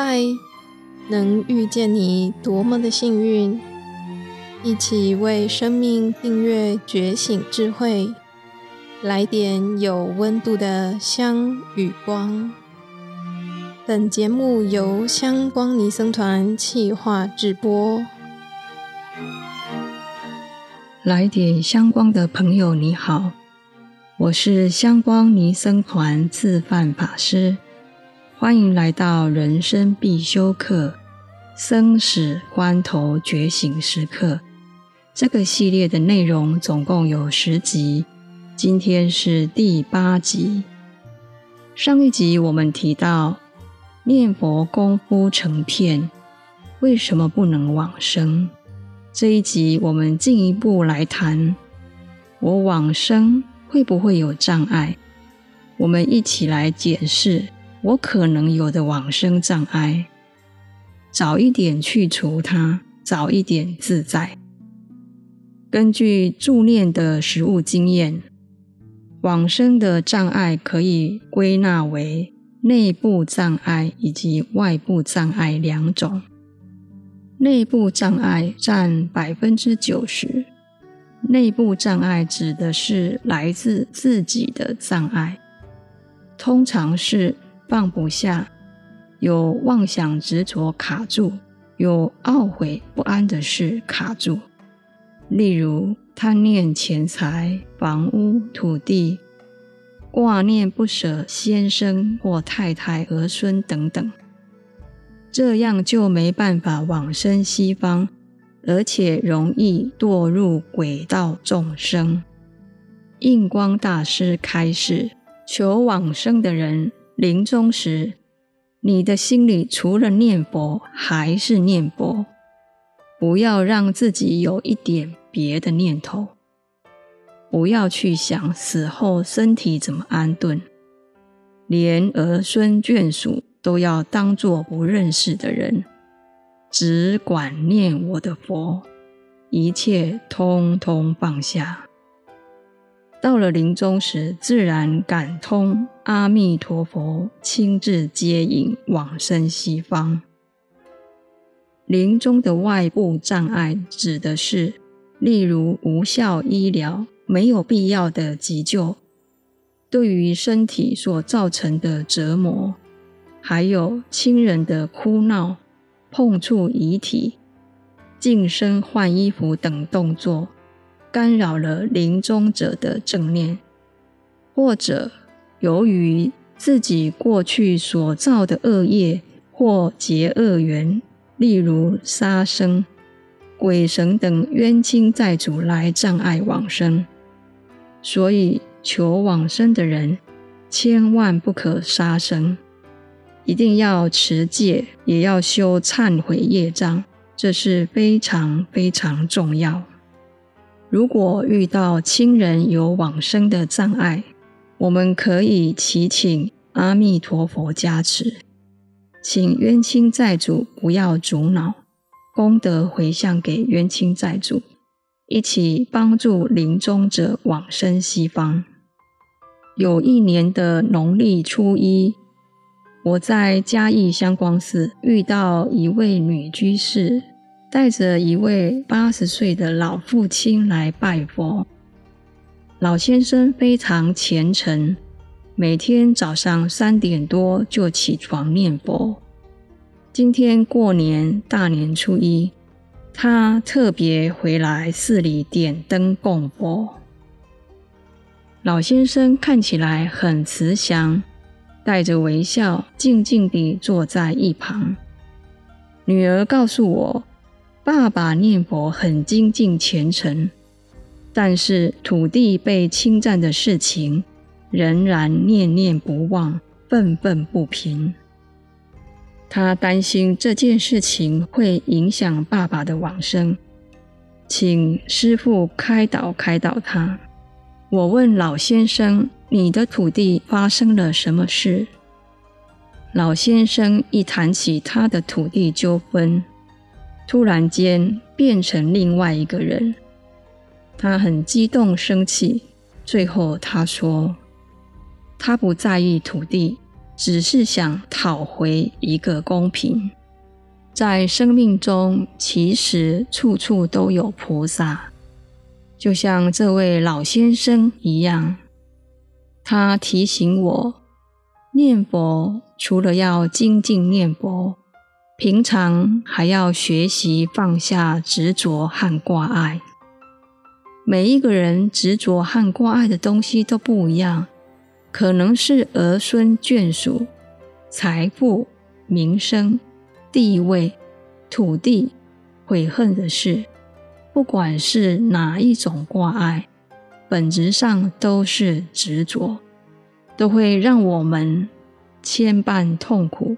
嗨，能遇见你多么的幸运！一起为生命订阅觉醒智慧，来点有温度的香与光。本节目由香光尼僧团企划制播。来点香光的朋友，你好，我是香光尼僧团自范法师。欢迎来到人生必修课《生死关头觉醒时刻》这个系列的内容，总共有十集，今天是第八集。上一集我们提到念佛功夫成片，为什么不能往生？这一集我们进一步来谈，我往生会不会有障碍？我们一起来解释。我可能有的往生障碍，早一点去除它，早一点自在。根据助念的实物经验，往生的障碍可以归纳为内部障碍以及外部障碍两种。内部障碍占百分之九十。内部障碍指的是来自自己的障碍，通常是。放不下，有妄想执着卡住，有懊悔不安的事卡住。例如贪念钱财、房屋、土地，挂念不舍先生或太太、儿孙等等，这样就没办法往生西方，而且容易堕入鬼道众生。印光大师开示：求往生的人。临终时，你的心里除了念佛还是念佛，不要让自己有一点别的念头，不要去想死后身体怎么安顿，连儿孙眷属都要当作不认识的人，只管念我的佛，一切通通放下。到了临终时，自然感通阿弥陀佛亲自接引往生西方。临终的外部障碍指的是，例如无效医疗、没有必要的急救，对于身体所造成的折磨，还有亲人的哭闹、碰触遗体、净身换衣服等动作。干扰了临终者的正念，或者由于自己过去所造的恶业或结恶缘，例如杀生、鬼神等冤亲债主来障碍往生，所以求往生的人千万不可杀生，一定要持戒，也要修忏悔业障，这是非常非常重要。如果遇到亲人有往生的障碍，我们可以祈请阿弥陀佛加持，请冤亲债主不要阻挠，功德回向给冤亲债主，一起帮助临终者往生西方。有一年的农历初一，我在嘉义香光寺遇到一位女居士。带着一位八十岁的老父亲来拜佛。老先生非常虔诚，每天早上三点多就起床念佛。今天过年大年初一，他特别回来寺里点灯供佛。老先生看起来很慈祥，带着微笑，静静地坐在一旁。女儿告诉我。爸爸念佛很精进虔诚，但是土地被侵占的事情仍然念念不忘，愤愤不平。他担心这件事情会影响爸爸的往生，请师父开导开导他。我问老先生：“你的土地发生了什么事？”老先生一谈起他的土地纠纷。突然间变成另外一个人，他很激动、生气。最后他说：“他不在意土地，只是想讨回一个公平。在生命中，其实处处都有菩萨，就像这位老先生一样。他提醒我，念佛除了要精进念佛，平常还要学习放下执着和挂碍。每一个人执着和挂碍的东西都不一样，可能是儿孙眷属、财富、名声。地位、土地、悔恨的事，不管是哪一种挂碍，本质上都是执着，都会让我们牵绊痛苦，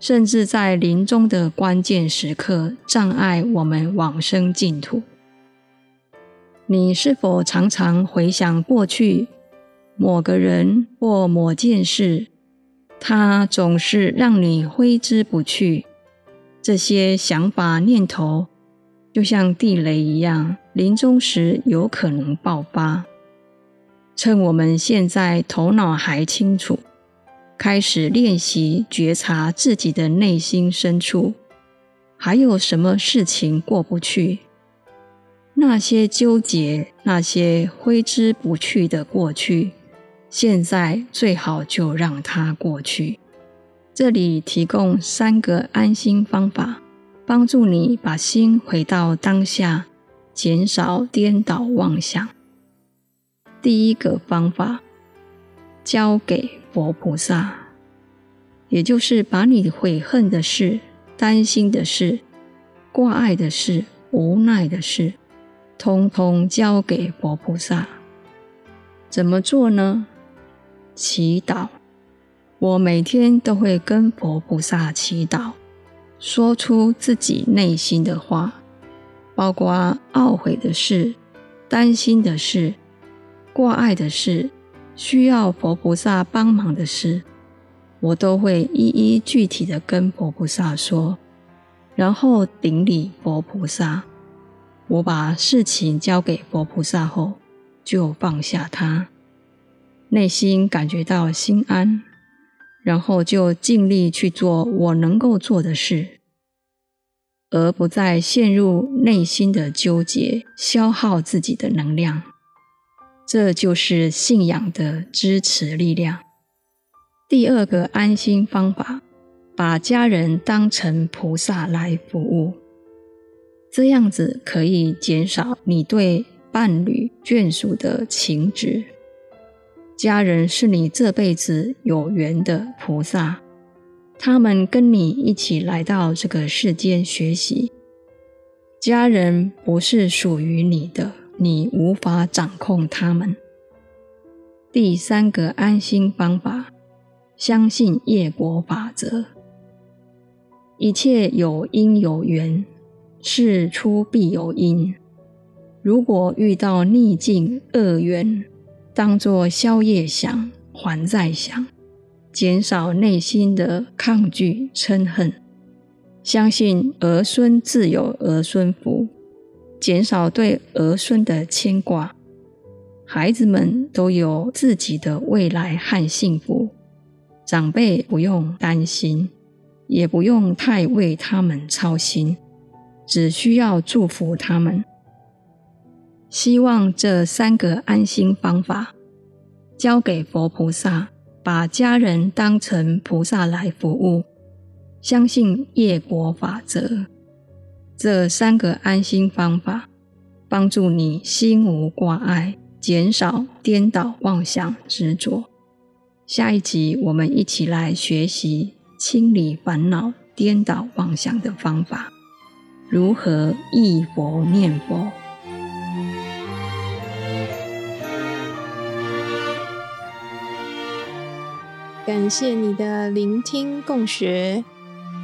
甚至在临终的关键时刻障碍我们往生净土。你是否常常回想过去某个人或某件事，它总是让你挥之不去？这些想法念头，就像地雷一样，临终时有可能爆发。趁我们现在头脑还清楚，开始练习觉察自己的内心深处，还有什么事情过不去？那些纠结、那些挥之不去的过去，现在最好就让它过去。这里提供三个安心方法，帮助你把心回到当下，减少颠倒妄想。第一个方法，交给佛菩萨，也就是把你悔恨的事、担心的事、挂碍的事、无奈的事，通通交给佛菩萨。怎么做呢？祈祷。我每天都会跟佛菩萨祈祷，说出自己内心的话，包括懊悔的事、担心的事、挂碍的事、需要佛菩萨帮忙的事，我都会一一具体的跟佛菩萨说，然后顶礼佛菩萨。我把事情交给佛菩萨后，就放下它，内心感觉到心安。然后就尽力去做我能够做的事，而不再陷入内心的纠结，消耗自己的能量。这就是信仰的支持力量。第二个安心方法，把家人当成菩萨来服务，这样子可以减少你对伴侣眷属的情执。家人是你这辈子有缘的菩萨，他们跟你一起来到这个世间学习。家人不是属于你的，你无法掌控他们。第三个安心方法，相信业果法则，一切有因有缘，事出必有因。如果遇到逆境恶缘，当作宵夜想，还在想，减少内心的抗拒嗔恨，相信儿孙自有儿孙福，减少对儿孙的牵挂，孩子们都有自己的未来和幸福，长辈不用担心，也不用太为他们操心，只需要祝福他们。希望这三个安心方法交给佛菩萨，把家人当成菩萨来服务，相信业果法则。这三个安心方法帮助你心无挂碍，减少颠倒妄想执着。下一集我们一起来学习清理烦恼、颠倒妄想的方法，如何忆佛念佛。感谢你的聆听共学，